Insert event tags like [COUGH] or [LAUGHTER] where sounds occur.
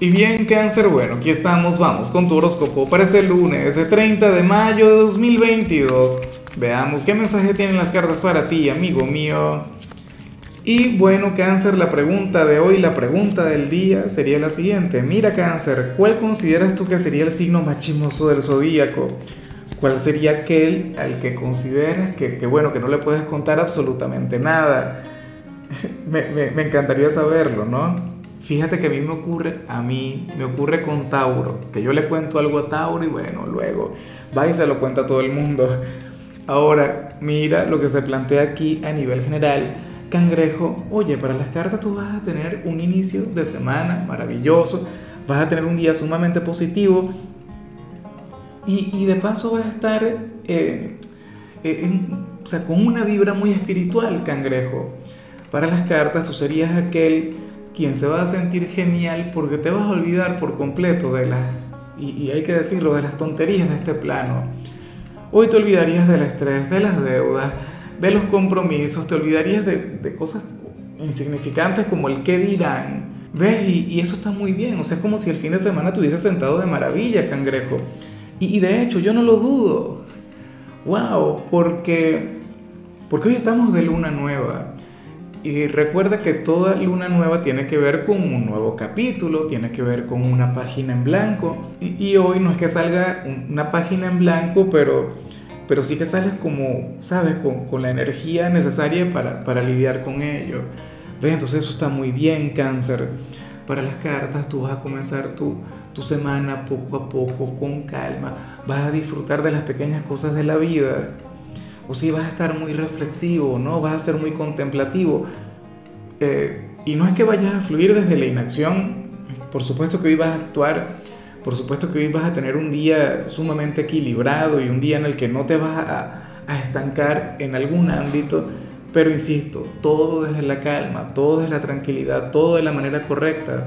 Y bien, cáncer, bueno, aquí estamos, vamos con tu horóscopo para este lunes, el 30 de mayo de 2022. Veamos qué mensaje tienen las cartas para ti, amigo mío. Y bueno, cáncer, la pregunta de hoy, la pregunta del día sería la siguiente. Mira, cáncer, ¿cuál consideras tú que sería el signo más chismoso del zodíaco? ¿Cuál sería aquel al que consideras que, bueno, que no le puedes contar absolutamente nada? [LAUGHS] me encantaría saberlo, ¿no? Fíjate que a mí me ocurre, a mí me ocurre con Tauro, que yo le cuento algo a Tauro y bueno, luego va y se lo cuenta a todo el mundo. Ahora, mira lo que se plantea aquí a nivel general. Cangrejo, oye, para las cartas tú vas a tener un inicio de semana maravilloso, vas a tener un día sumamente positivo y, de paso vas a estar eh, eh, o sea, con una vibra muy espiritual, cangrejo. Para las cartas tú serías aquel quien se va a sentir genial porque te vas a olvidar por completo de las, y, hay que decirlo, de las tonterías de este plano. Hoy te olvidarías del estrés, de las deudas, de los compromisos, te olvidarías de, cosas insignificantes como el qué dirán. ¿Ves? Y, eso está muy bien. O sea, es como si el fin de semana te sentado de maravilla, cangrejo. Y, y, de hecho, yo no lo dudo. ¡Wow! Porque, porque hoy estamos de luna nueva. Y recuerda que toda luna nueva tiene que ver con un nuevo capítulo, tiene que ver con una página en blanco. Y, hoy no es que salga una página en blanco, pero, pero sí que sales como, ¿sabes? Con, la energía necesaria para, para lidiar con ello. ¿Ves? Entonces eso está muy bien, cáncer. Para las cartas tú vas a comenzar tu, tu semana poco a poco, con calma. Vas a disfrutar de las pequeñas cosas de la vida o si vas a estar muy reflexivo, ¿no? Vas a ser muy contemplativo. Eh, y no es que vayas a fluir desde la inacción, por supuesto que hoy vas a actuar, por supuesto que hoy vas a tener un día sumamente equilibrado y un día en el que no te vas a, a estancar en algún ámbito, pero insisto, todo desde la calma, todo desde la tranquilidad, todo de la manera correcta.